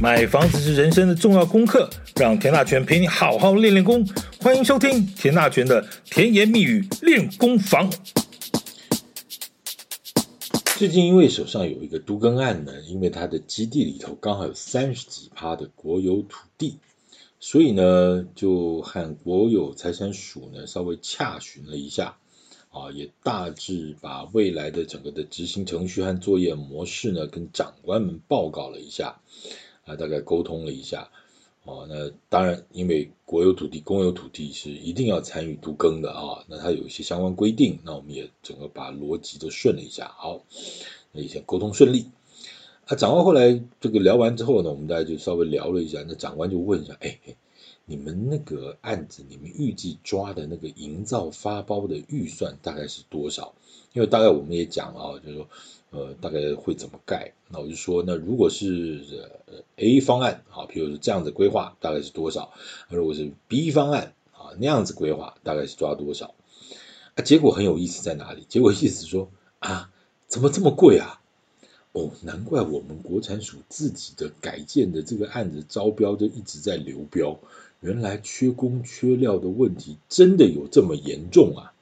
买房子是人生的重要功课，让田大权陪你好好练练功。欢迎收听田大权的甜言蜜语练功房。最近因为手上有一个都更案呢，因为他的基地里头刚好有三十几趴的国有土地，所以呢就和国有财产署呢稍微洽询了一下。啊，也大致把未来的整个的执行程序和作业模式呢，跟长官们报告了一下，大概沟通了一下，哦，那当然，因为国有土地、公有土地是一定要参与都更的啊，那它有一些相关规定，那我们也整个把逻辑都顺了一下，好，那以前沟通顺利，啊，长官后来这个聊完之后呢，我们大家就稍微聊了一下，那长官就问一下，哎。你们那个案子，你们预计抓的那个营造发包的预算大概是多少？因为大概我们也讲啊，就是说，呃，大概会怎么盖？那我就说，那如果是呃 A 方案啊，譬如说这样子规划，大概是多少？如果是 B 方案啊，那样子规划，大概是抓多少？啊，结果很有意思在哪里？结果意思说啊，怎么这么贵啊？哦，难怪我们国产署自己的改建的这个案子招标就一直在流标。原来缺工缺料的问题真的有这么严重啊？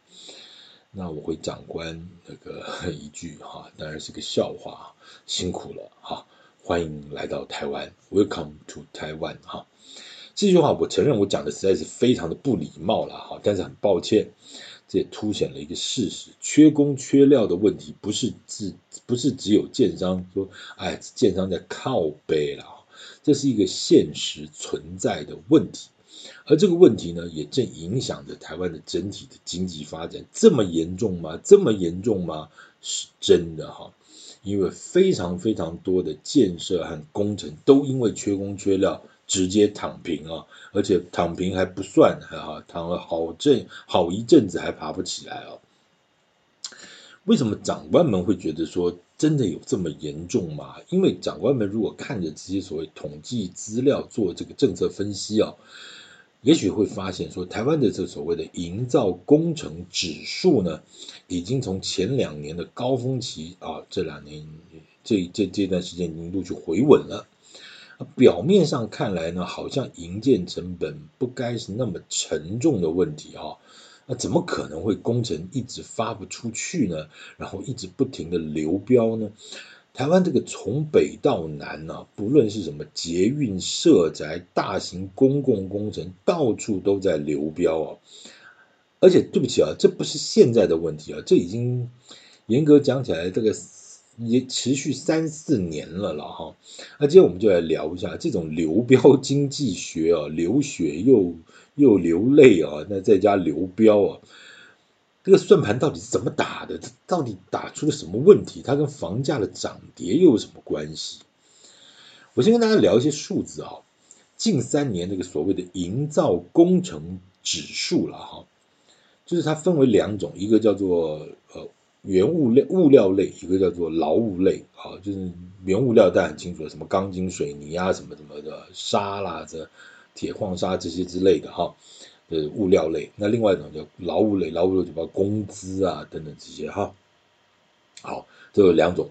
那我回长官 那个一句哈，当然是个笑话，辛苦了哈，欢迎来到台湾，Welcome to Taiwan 哈。这句话我承认我讲的实在是非常的不礼貌了哈，但是很抱歉，这也凸显了一个事实：缺工缺料的问题不是只不是只有建商说，哎，建商在靠背了。这是一个现实存在的问题，而这个问题呢，也正影响着台湾的整体的经济发展。这么严重吗？这么严重吗？是真的哈，因为非常非常多的建设和工程都因为缺工缺料直接躺平啊，而且躺平还不算，哈，躺了好阵好一阵子还爬不起来啊。为什么长官们会觉得说真的有这么严重吗？因为长官们如果看着这些所谓统计资料做这个政策分析啊，也许会发现说台湾的这所谓的营造工程指数呢，已经从前两年的高峰期啊，这两年这这这段时间已经陆续回稳了。表面上看来呢，好像营建成本不该是那么沉重的问题啊。那怎么可能会工程一直发不出去呢？然后一直不停的流标呢？台湾这个从北到南呢、啊，不论是什么捷运、社宅、大型公共工程，到处都在流标啊！而且对不起啊，这不是现在的问题啊，这已经严格讲起来，这个也持续三四年了了哈。那今天我们就来聊一下这种流标经济学啊，流血又。又流泪啊，那再加流标啊，这个算盘到底是怎么打的？它到底打出了什么问题？它跟房价的涨跌又有什么关系？我先跟大家聊一些数字啊，近三年那个所谓的营造工程指数了哈，就是它分为两种，一个叫做呃原物料物料类，一个叫做劳务类啊，就是原物料大家很清楚，什么钢筋水泥啊，什么什么的沙啦这。铁矿砂这些之类的哈，呃物料类，那另外一种叫劳务类，劳务类就包括工资啊等等这些哈。好，这有两种。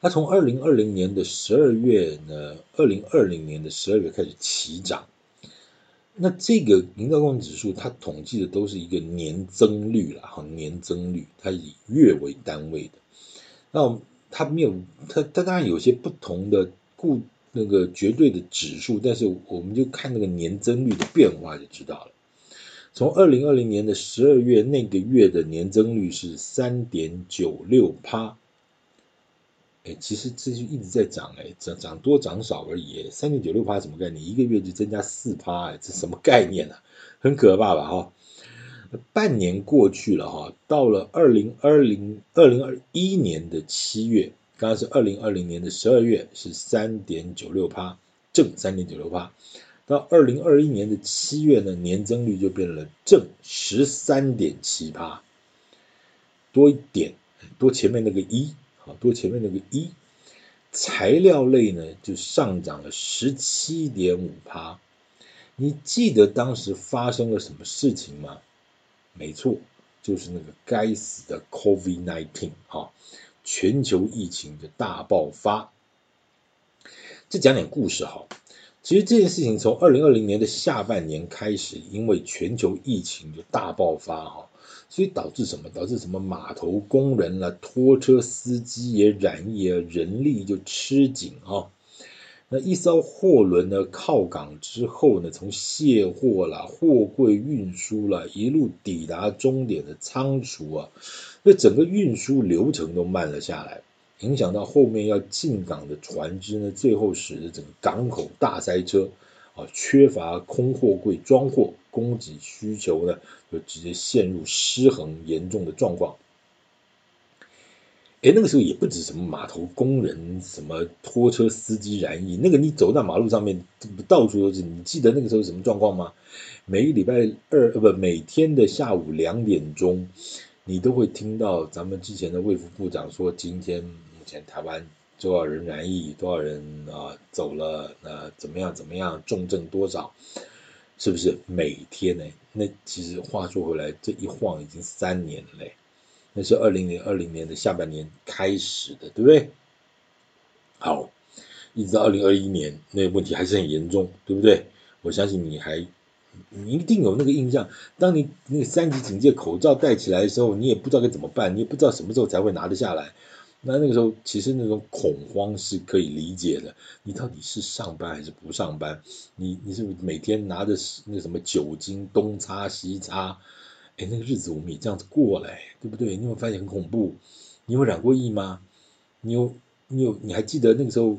那从二零二零年的十二月呢，二零二零年的十二月开始起涨。那这个营造工程指数，它统计的都是一个年增率了哈，年增率，它以月为单位的。那它没有，它它当然有些不同的固。那个绝对的指数，但是我们就看那个年增率的变化就知道了。从二零二零年的十二月那个月的年增率是三点九六趴，哎，其实这就一直在涨，哎，涨涨多涨少而已。三点九六趴什么概念？一个月就增加四趴，哎，这什么概念啊？很可怕吧？哈，半年过去了哈，到了二零二零二零二一年的七月。刚刚是二零二零年的十二月是三点九六趴，正三点九六趴，到二零二一年的七月呢，年增率就变了正十三点七趴，多一点，多前面那个一，好，多前面那个一，材料类呢就上涨了十七点五趴，你记得当时发生了什么事情吗？没错，就是那个该死的 COVID-19 哈。全球疫情的大爆发，这讲点故事哈。其实这件事情从二零二零年的下半年开始，因为全球疫情就大爆发哈，所以导致什么？导致什么？码头工人啦、拖车司机也染疫啊，人力就吃紧啊。那一艘货轮呢靠港之后呢，从卸货啦、货柜运输啦，一路抵达终点的仓储啊，那整个运输流程都慢了下来。影响到后面要进港的船只呢，最后使得整个港口大塞车啊，缺乏空货柜装货，供给需求呢就直接陷入失衡严重的状况。哎，那个时候也不止什么码头工人、什么拖车司机染疫，那个你走到马路上面，到处都是。你记得那个时候什么状况吗？每个礼拜二呃不，每天的下午两点钟，你都会听到咱们之前的卫福部长说今天。前台湾多少人染疫，多少人啊走了？那怎么样？怎么样？重症多少？是不是每天呢？那其实话说回来，这一晃已经三年了嘞。那是二零二零年的下半年开始的，对不对？好，一直到二零二一年，那个问题还是很严重，对不对？我相信你还你一定有那个印象。当你那个三级警戒口罩戴起来的时候，你也不知道该怎么办，你也不知道什么时候才会拿得下来。那那个时候，其实那种恐慌是可以理解的。你到底是上班还是不上班？你你是不是每天拿着那个什么酒精东擦西擦？哎，那个日子我们也这样子过来，对不对？你有没有发现很恐怖？你有染过疫吗？你有你有你还记得那个时候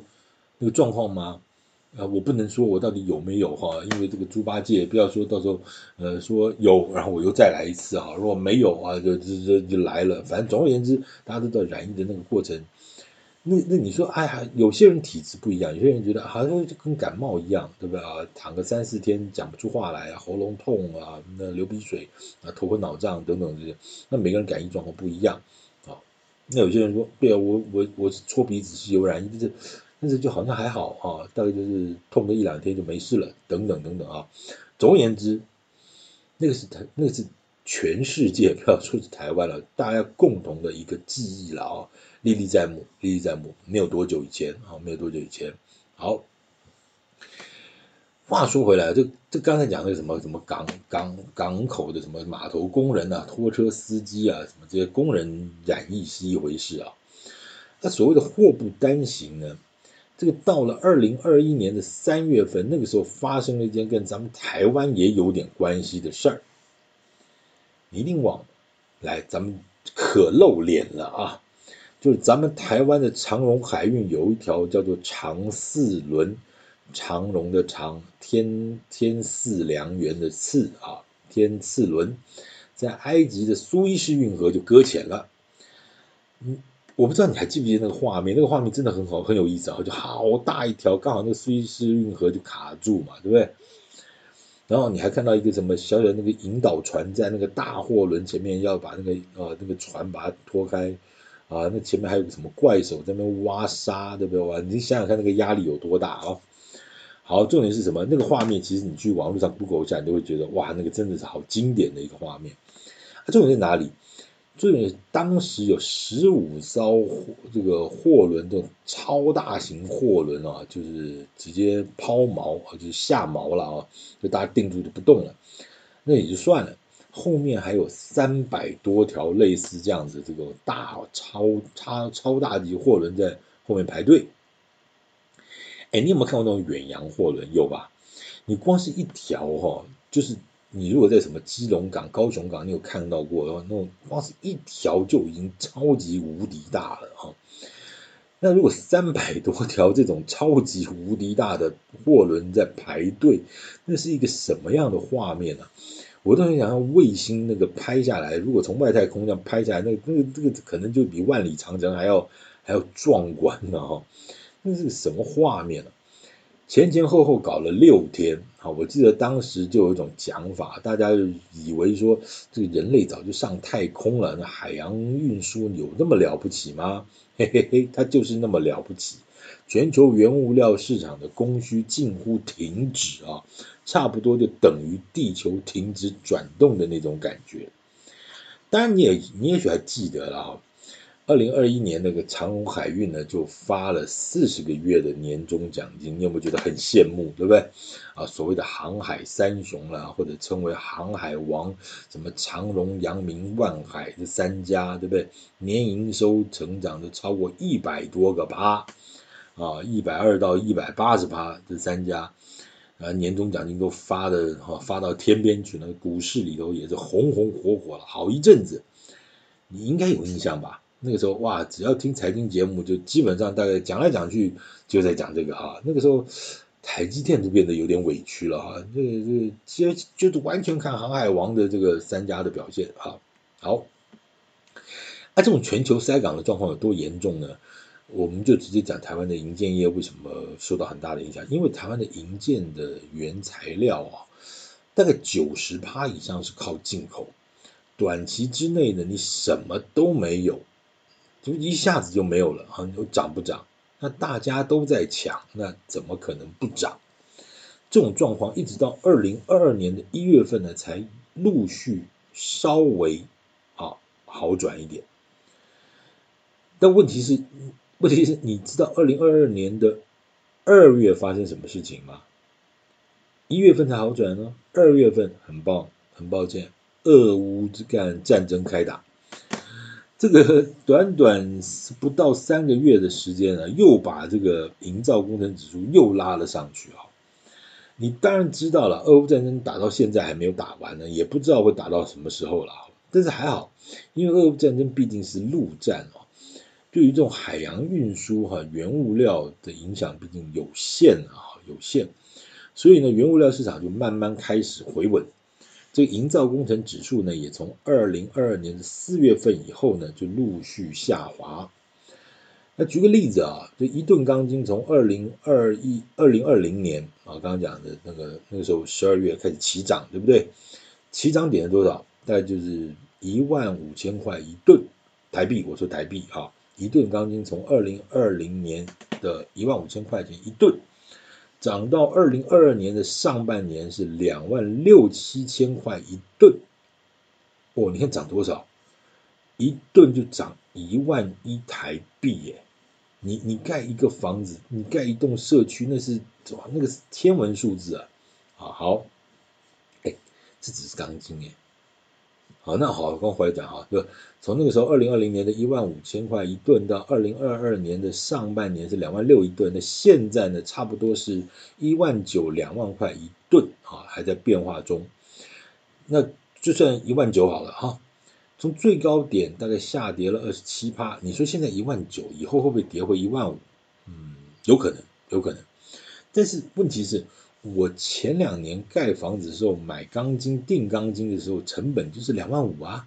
那个状况吗？啊，我不能说我到底有没有哈，因为这个猪八戒，不要说到时候呃说有，然后我又再来一次哈，如果没有啊，就就就就来了。反正总而言之，大家都知道染疫的那个过程。那那你说，哎呀，有些人体质不一样，有些人觉得好像就跟感冒一样，对不对啊？躺个三四天讲不出话来，喉咙痛啊，那流鼻水啊，头昏脑胀等等这些，那每个人感应状况不一样啊。那有些人说，对啊，我我我是搓鼻子是有染疫，就是。但是就好像还好啊，大概就是痛个一两天就没事了，等等等等啊。总而言之，那个是台，那个是全世界，不要说是台湾了，大家共同的一个记忆了啊，历历在目，历历在目。没有多久以前啊，没有多久以前。好，话说回来，这这刚才讲的什么什么港港港口的什么码头工人啊，拖车司机啊，什么这些工人染疫是一回事啊。那所谓的祸不单行呢？这个到了二零二一年的三月份，那个时候发生了一件跟咱们台湾也有点关系的事儿，一定忘，来，咱们可露脸了啊！就是咱们台湾的长荣海运有一条叫做长四轮，长荣的长，天天赐良缘的赐啊，天赐轮，在埃及的苏伊士运河就搁浅了，嗯。我不知道你还记不记得那个画面，那个画面真的很好，很有意思啊！就好大一条，刚好那个苏伊士运河就卡住嘛，对不对？然后你还看到一个什么小小的那个引导船在那个大货轮前面要把那个呃那个船把它拖开啊，那前面还有个什么怪手在那边挖沙，对不对？哇，你想想看那个压力有多大啊！好，重点是什么？那个画面其实你去网络上 Google 一下，你就会觉得哇，那个真的是好经典的一个画面。啊，重点在哪里？所以当时有十五艘这个货轮，这种超大型货轮啊，就是直接抛锚啊，就是下锚了啊，就大家定住就不动了。那也就算了，后面还有三百多条类似这样子这个大超超超大级货轮在后面排队。哎，你有没有看过那种远洋货轮？有吧？你光是一条哈，就是。你如果在什么基隆港、高雄港，你有看到过的话，那种光是一条就已经超级无敌大了哈。那如果三百多条这种超级无敌大的货轮在排队，那是一个什么样的画面呢？我都很想要卫星那个拍下来，如果从外太空这样拍下来，那那个这个可能就比万里长城还要还要壮观呢哈。那是什么画面呢？前前后后搞了六天，好，我记得当时就有一种讲法，大家以为说这个人类早就上太空了，那海洋运输有那么了不起吗？嘿嘿嘿，它就是那么了不起。全球原物料市场的供需近乎停止啊，差不多就等于地球停止转动的那种感觉。当然，你也你也许还记得了哈，二零二一年那个长荣海运呢，就发了四十个月的年终奖金，你有没有觉得很羡慕，对不对？啊，所谓的航海三雄啦，或者称为航海王，什么长荣、阳明、万海这三家，对不对？年营收成长都超过一百多个趴，啊，一百二到一百八十趴这三家，啊，年终奖金都发的哈，发到天边去了，股市里头也是红红火火了好一阵子，你应该有印象吧？那个时候哇，只要听财经节目，就基本上大概讲来讲去就在讲这个哈。那个时候台积电都变得有点委屈了哈，这个这个其实就是完全看航海王的这个三家的表现哈。好，那、啊、这种全球塞港的状况有多严重呢？我们就直接讲台湾的银建业为什么受到很大的影响？因为台湾的银建的原材料啊，大概九十趴以上是靠进口，短期之内呢，你什么都没有。就一下子就没有了啊！你说涨不涨？那大家都在抢，那怎么可能不涨？这种状况一直到二零二二年的一月份呢，才陆续稍微啊好转一点。但问题是，问题是你知道二零二二年的二月发生什么事情吗？一月份才好转呢，二月份很棒，很抱歉，俄乌之干战争开打。这个短短不到三个月的时间呢，又把这个营造工程指数又拉了上去啊！你当然知道了，俄乌战争打到现在还没有打完呢，也不知道会打到什么时候了。但是还好，因为俄乌战争毕竟是陆战哦，对于这种海洋运输哈原物料的影响毕竟有限啊，有限，所以呢，原物料市场就慢慢开始回稳。这个营造工程指数呢，也从二零二二年的四月份以后呢，就陆续下滑。那举个例子啊，这一吨钢筋从二零二一、二零二零年啊，刚刚讲的那个那个时候十二月开始起涨，对不对？起涨点是多少？大概就是一万五千块一吨台币。我说台币啊，一吨钢筋从二零二零年的一万五千块钱一吨。涨到二零二二年的上半年是两万六七千块一吨，哦，你看涨多少？一吨就涨一万一台币耶！你你盖一个房子，你盖一栋社区，那是哇，那个是天文数字啊！好好，哎，这只是钢筋哎。那好，刚回来讲哈，就从那个时候，二零二零年的一万五千块一吨，到二零二二年的上半年是两万六一吨，那现在呢，差不多是一万九两万块一吨啊，还在变化中。那就算一万九好了哈，从最高点大概下跌了二十七趴，你说现在一万九，以后会不会跌回一万五？嗯，有可能，有可能。但是问题是。我前两年盖房子的时候买钢筋钉钢筋的时候成本就是两万五啊，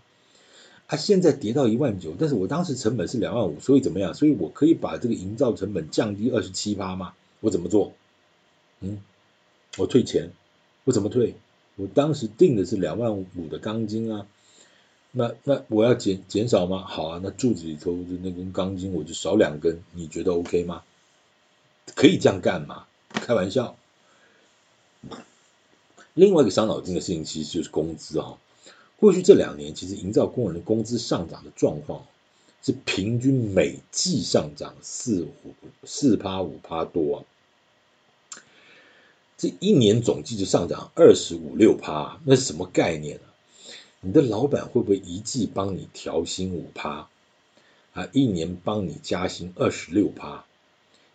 啊现在跌到一万九，但是我当时成本是两万五，所以怎么样？所以我可以把这个营造成本降低二十七趴吗？我怎么做？嗯，我退钱，我怎么退？我当时定的是两万五的钢筋啊，那那我要减减少吗？好啊，那柱子里头的那根钢筋我就少两根，你觉得 OK 吗？可以这样干吗？开玩笑。另外一个伤脑筋的事情，其实就是工资啊。过去这两年，其实营造工人的工资上涨的状况是平均每季上涨四五四趴五趴多啊。这一年总计就上涨二十五六趴，那是什么概念呢？你的老板会不会一季帮你调薪五趴啊？一年帮你加薪二十六趴？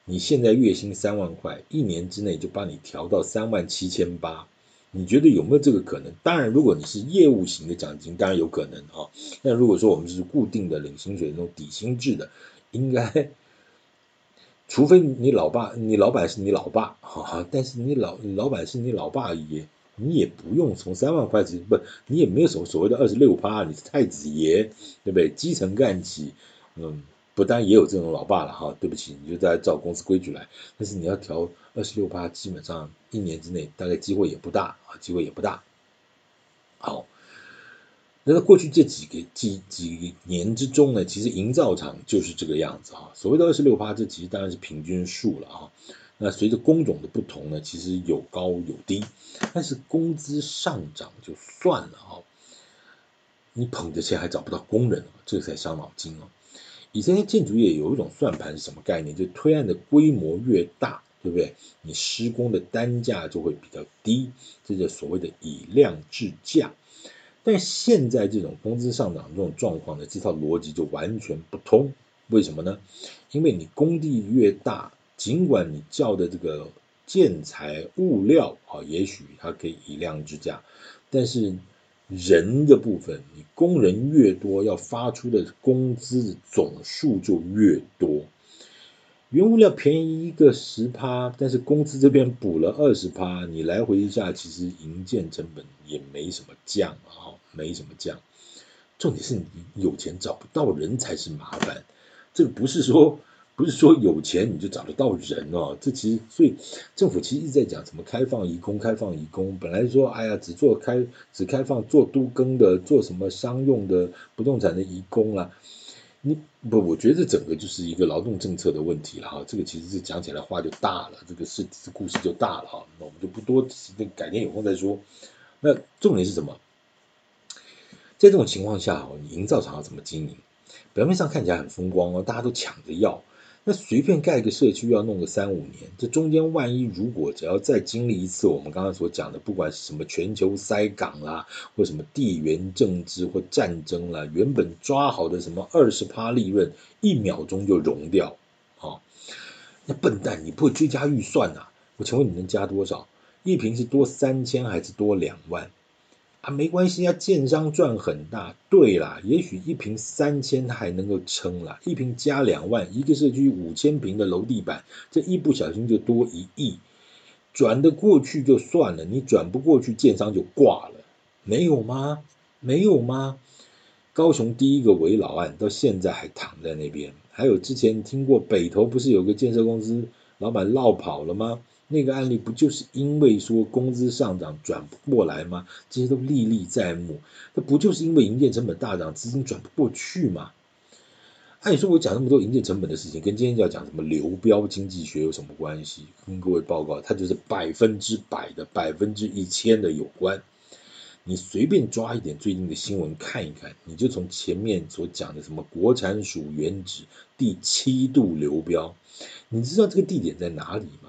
你现在月薪三万块，一年之内就帮你调到三万七千八。你觉得有没有这个可能？当然，如果你是业务型的奖金，当然有可能啊。那如果说我们是固定的领薪水那种底薪制的，应该，除非你老爸、你老板是你老爸，哈，但是你老老板是你老爸爷，你也不用从三万块钱，不，你也没有所所谓的二十六趴，你是太子爷，对不对？基层干起，嗯。不但也有这种老爸了哈，对不起，你就在照公司规矩来。但是你要调二十六趴，基本上一年之内大概机会也不大啊，机会也不大。好，那在过去这几个几几年之中呢，其实营造厂就是这个样子哈。所谓的二十六趴，这其实当然是平均数了啊。那随着工种的不同呢，其实有高有低，但是工资上涨就算了哈，你捧着钱还找不到工人，这才伤脑筋哦。以前建筑业有一种算盘是什么概念？就推案的规模越大，对不对？你施工的单价就会比较低，这就所谓的以量制价。但现在这种工资上涨这种状况呢，这套逻辑就完全不通。为什么呢？因为你工地越大，尽管你叫的这个建材物料啊，也许它可以以量制价，但是人的部分，你工人越多，要发出的工资总数就越多。原物料便宜一个十趴，但是工资这边补了二十趴，你来回一下，其实营建成本也没什么降啊，没什么降。重点是你有钱找不到人才是麻烦。这个不是说不是说有钱你就找得到人哦，这其实所以政府其实一直在讲什么开放移工，开放移工。本来说哎呀，只做开只开放做都更的，做什么商用的不动产的移工啦。你不，我觉得这整个就是一个劳动政策的问题了哈。这个其实是讲起来话就大了，这个是故事就大了哈。那我们就不多，那改天有空再说。那重点是什么？在这种情况下，你营造厂要怎么经营？表面上看起来很风光哦，大家都抢着要。那随便盖个社区要弄个三五年，这中间万一如果只要再经历一次我们刚刚所讲的，不管是什么全球塞港啦，或什么地缘政治或战争啦，原本抓好的什么二十趴利润，一秒钟就融掉啊！那笨蛋，你不会追加预算呐？我请问你能加多少？一瓶是多三千还是多两万？啊，没关系啊，建商赚很大。对啦，也许一坪三千他还能够撑啦，一坪加两万，一个社区五千平的楼地板，这一不小心就多一亿，转得过去就算了，你转不过去，建商就挂了，没有吗？没有吗？高雄第一个围老案到现在还躺在那边，还有之前听过北投不是有个建设公司老板落跑了吗？那个案例不就是因为说工资上涨转不过来吗？这些都历历在目。那不就是因为营建成本大涨，资金转不过去吗？按理说我讲那么多营建成本的事情，跟今天要讲什么流标经济学有什么关系？跟各位报告，它就是百分之百的、百分之一千的有关。你随便抓一点最近的新闻看一看，你就从前面所讲的什么国产署原址第七度流标，你知道这个地点在哪里吗？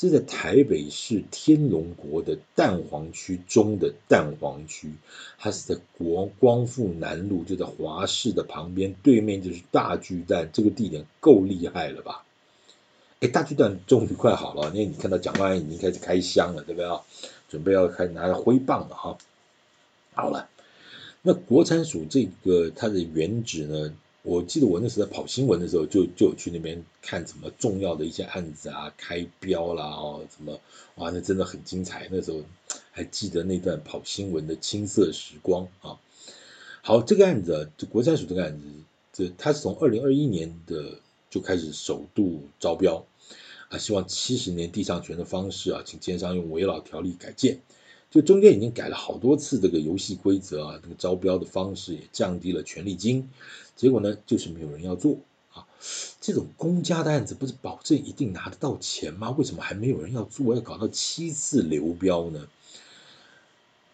这在台北市天龙国的蛋黄区中的蛋黄区，它是在国光复南路，就在华视的旁边，对面就是大巨蛋，这个地点够厉害了吧？哎，大巨蛋终于快好了，因为你看到蒋万安已经开始开箱了，对不对啊？准备要开拿着挥棒了哈。好了，那国产署这个它的原址呢？我记得我那时候在跑新闻的时候，就就有去那边看什么重要的一些案子啊，开标啦哦，什么哇，那真的很精彩。那时候还记得那段跑新闻的青涩时光啊。好，这个案子，就国产署这个案子，这它是从二零二一年的就开始首度招标啊，希望七十年地上权的方式啊，请奸商用围老条例改建。就中间已经改了好多次这个游戏规则啊，这个招标的方式也降低了权利金，结果呢就是没有人要做啊。这种公家的案子不是保证一定拿得到钱吗？为什么还没有人要做？要搞到七次流标呢？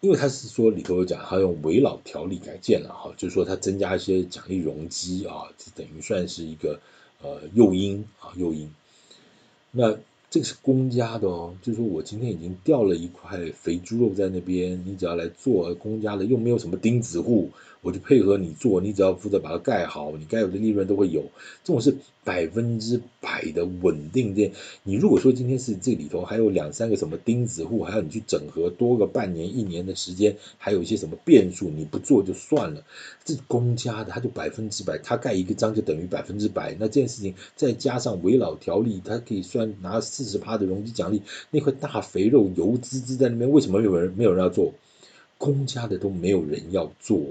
因为他是说里头有讲，他用危老条例改建了哈，就是说他增加一些奖励容积啊，这等于算是一个呃诱因啊诱因。那这个是公家的哦，就是说我今天已经掉了一块肥猪肉在那边，你只要来做公家的，又没有什么钉子户。我就配合你做，你只要负责把它盖好，你该有的利润都会有。这种是百分之百的稳定店。你如果说今天是这里头还有两三个什么钉子户，还要你去整合多个半年一年的时间，还有一些什么变数，你不做就算了。这公家的，它就百分之百，它盖一个章就等于百分之百。那这件事情再加上危老条例，它可以算拿四十趴的容积奖励，那块大肥肉油滋滋在那边，为什么有人没有人要做？公家的都没有人要做。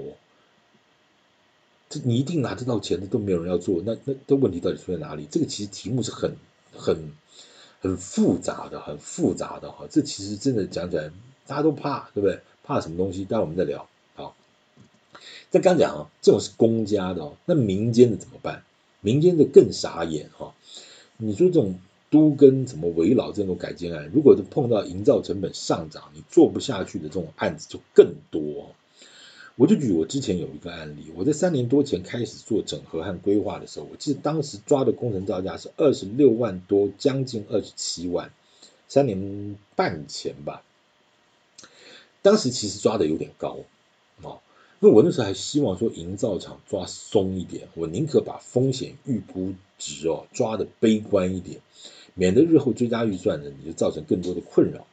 这你一定拿得到钱的都没有人要做，那那的问题到底出在哪里？这个其实题目是很很很复杂的，很复杂的哈。这其实真的讲起来，大家都怕，对不对？怕什么东西？待会我们再聊。好，在刚讲啊，这种是公家的，那民间的怎么办？民间的更傻眼哈。你说这种都跟什么危老这种改建案，如果是碰到营造成本上涨，你做不下去的这种案子就更多。我就举我之前有一个案例，我在三年多前开始做整合和规划的时候，我记得当时抓的工程造价是二十六万多，将近二十七万，三年半前吧。当时其实抓的有点高，那我那时候还希望说营造厂抓松一点，我宁可把风险预估值哦抓的悲观一点，免得日后追加预算呢，你就造成更多的困扰。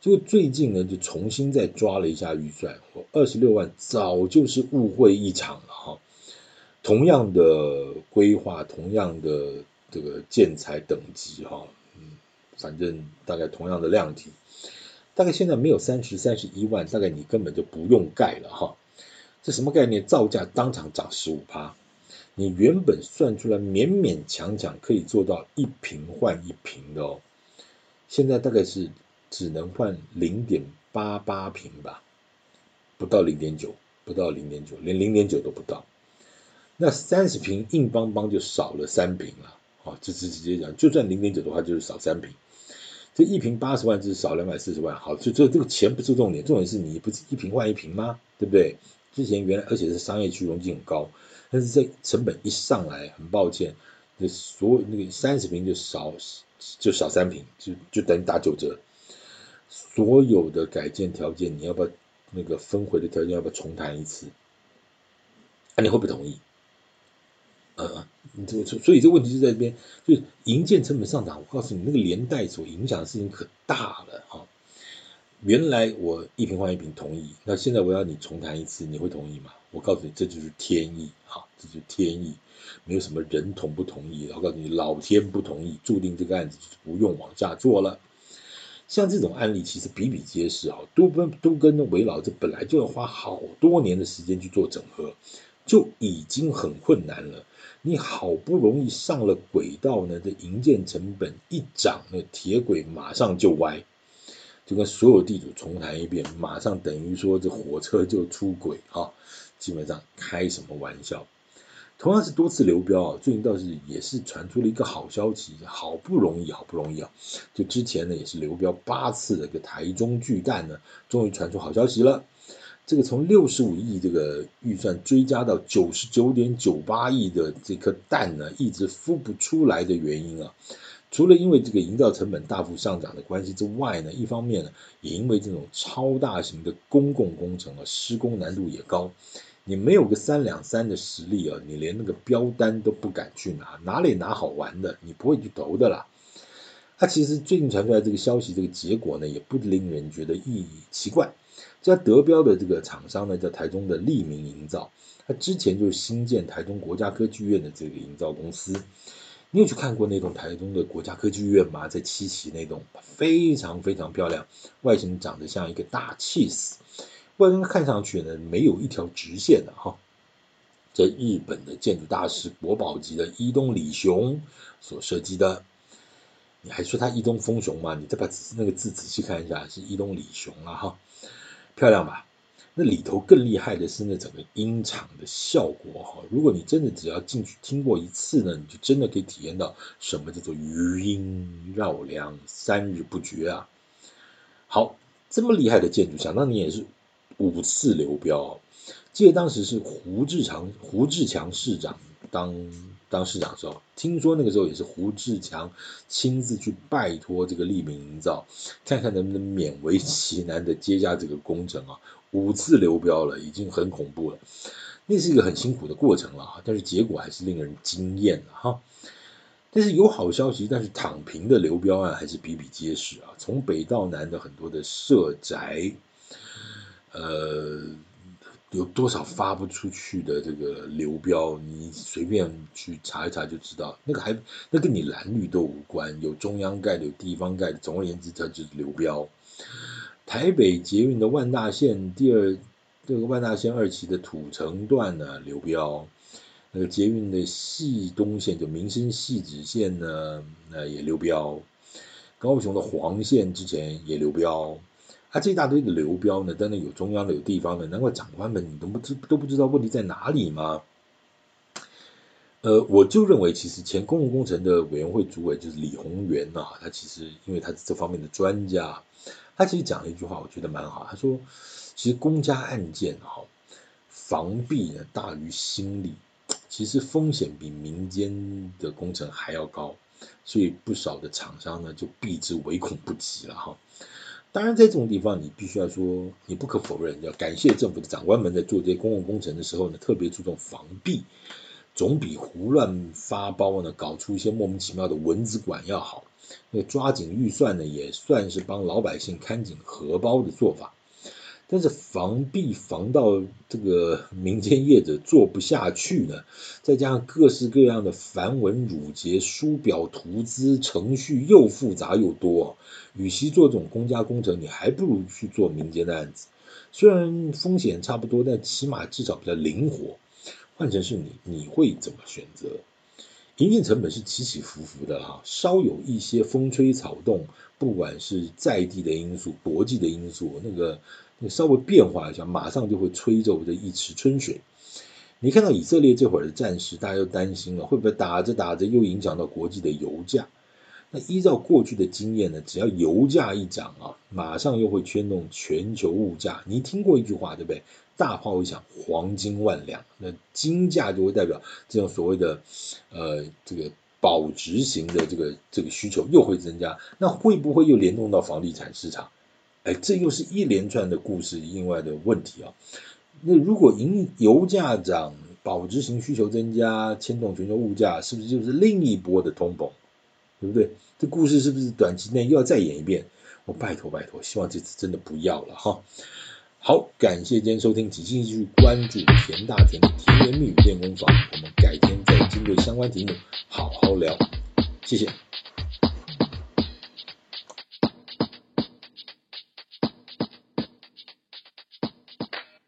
就最近呢，就重新再抓了一下预算，我二十六万早就是误会一场了哈。同样的规划，同样的这个建材等级哈，嗯，反正大概同样的量体，大概现在没有三十三十一万，大概你根本就不用盖了哈。这什么概念？造价当场涨十五趴，你原本算出来勉勉强强可以做到一瓶换一瓶的哦，现在大概是。只能换零点八八瓶吧，不到零点九，不到零点九，连零点九都不到。那三十瓶硬邦邦就少了三瓶了，好，这是直接讲，就算零点九的话，就是少三瓶。这一瓶八十万，就是少两百四十万。好，就这这个钱不是重点，重点是你不是一瓶换一瓶吗？对不对？之前原来而且是商业区容积很高，但是这成本一上来，很抱歉，那所有那个三十平就少就少三平，就就等于打九折。所有的改建条件，你要不要那个分回的条件要不要重谈一次？啊，你会不同意？呃，你这个所以这个问题就在这边，就是营建成本上涨，我告诉你，那个连带所影响的事情可大了哈。原来我一坪换一坪同意，那现在我要你重谈一次，你会同意吗？我告诉你，这就是天意哈，这就是天意，没有什么人同不同意。我告诉你，老天不同意，注定这个案子就是不用往下做了。像这种案例其实比比皆是啊，都跟都跟危老这本来就要花好多年的时间去做整合，就已经很困难了。你好不容易上了轨道呢，这营建成本一涨，那铁轨马上就歪，就跟所有地主重谈一遍，马上等于说这火车就出轨啊，基本上开什么玩笑。同样是多次流标啊，最近倒是也是传出了一个好消息，好不容易，好不容易啊，就之前呢也是流标八次的一个台中巨蛋呢，终于传出好消息了。这个从六十五亿这个预算追加到九十九点九八亿的这颗蛋呢，一直孵不出来的原因啊，除了因为这个营造成本大幅上涨的关系之外呢，一方面呢，也因为这种超大型的公共工程啊，施工难度也高。你没有个三两三的实力啊，你连那个标单都不敢去拿，哪里拿好玩的？你不会去投的啦。他、啊、其实最近传出来这个消息，这个结果呢，也不令人觉得意义奇怪。这家德标的这个厂商呢，叫台中的利民营造，他之前就是新建台中国家歌剧院的这个营造公司。你有去看过那栋台中的国家歌剧院吗？在七期那栋，非常非常漂亮，外形长得像一个大 cheese。外观看上去呢，没有一条直线的哈。这日本的建筑大师国宝级的伊东礼雄所设计的，你还说他伊东丰雄吗？你再把那个字仔细看一下，是伊东礼雄啊哈，漂亮吧？那里头更厉害的是那整个音场的效果哈。如果你真的只要进去听过一次呢，你就真的可以体验到什么叫做余音绕梁，三日不绝啊。好，这么厉害的建筑，想当年也是。五次流标，记得当时是胡志强胡志强市长当当市长的时候，听说那个时候也是胡志强亲自去拜托这个立明营造，看看能不能勉为其难的接下这个工程啊。五次流标了，已经很恐怖了，那是一个很辛苦的过程了，但是结果还是令人惊艳的哈。但是有好消息，但是躺平的流标案还是比比皆是啊，从北到南的很多的社宅。呃，有多少发不出去的这个流标？你随便去查一查就知道。那个还那跟你蓝绿都无关，有中央盖的，有地方盖的。总而言之，它就是流标。台北捷运的万大线第二这个万大线二期的土城段呢流标，那个捷运的汐东线就民生汐止线呢，那也流标。高雄的黄线之前也流标。它、啊、这一大堆的流标呢，当然有中央的，有地方的，难怪长官们你都不知都不知道问题在哪里吗？呃，我就认为，其实前公共工程的委员会主委就是李宏源呐，他其实因为他是这方面的专家，他其实讲了一句话，我觉得蛮好。他说，其实公家案件哈，防弊呢大于心力，其实风险比民间的工程还要高，所以不少的厂商呢就避之唯恐不及了哈。当然，在这种地方，你必须要说，你不可否认，要感谢政府的长官们在做这些公共工程的时候呢，特别注重防弊，总比胡乱发包呢，搞出一些莫名其妙的蚊子馆要好。那抓紧预算呢，也算是帮老百姓看紧荷包的做法。但是防弊防到这个民间业者做不下去呢，再加上各式各样的繁文缛节、书表图资程序又复杂又多，与其做这种公家工程，你还不如去做民间的案子。虽然风险差不多，但起码至少比较灵活。换成是你，你会怎么选择？营建成本是起起伏伏的哈，稍有一些风吹草动，不管是在地的因素、国际的因素，那个。你稍微变化一下，马上就会吹走这一池春水。你看到以色列这会儿的战事，大家又担心了，会不会打着打着又影响到国际的油价？那依照过去的经验呢，只要油价一涨啊，马上又会牵动全球物价。你听过一句话对不对？大炮一响，黄金万两，那金价就会代表这种所谓的呃这个保值型的这个这个需求又会增加。那会不会又联动到房地产市场？哎，这又是一连串的故事，另外的问题啊。那如果银油价涨，保值型需求增加，牵动全球物价，是不是就是另一波的通膨？对不对？这故事是不是短期内又要再演一遍？我拜托拜托，希望这次真的不要了哈。好，感谢今天收听，请继续关注田大田的甜言蜜语练功房，我们改天再针对相关题目好好聊，谢谢。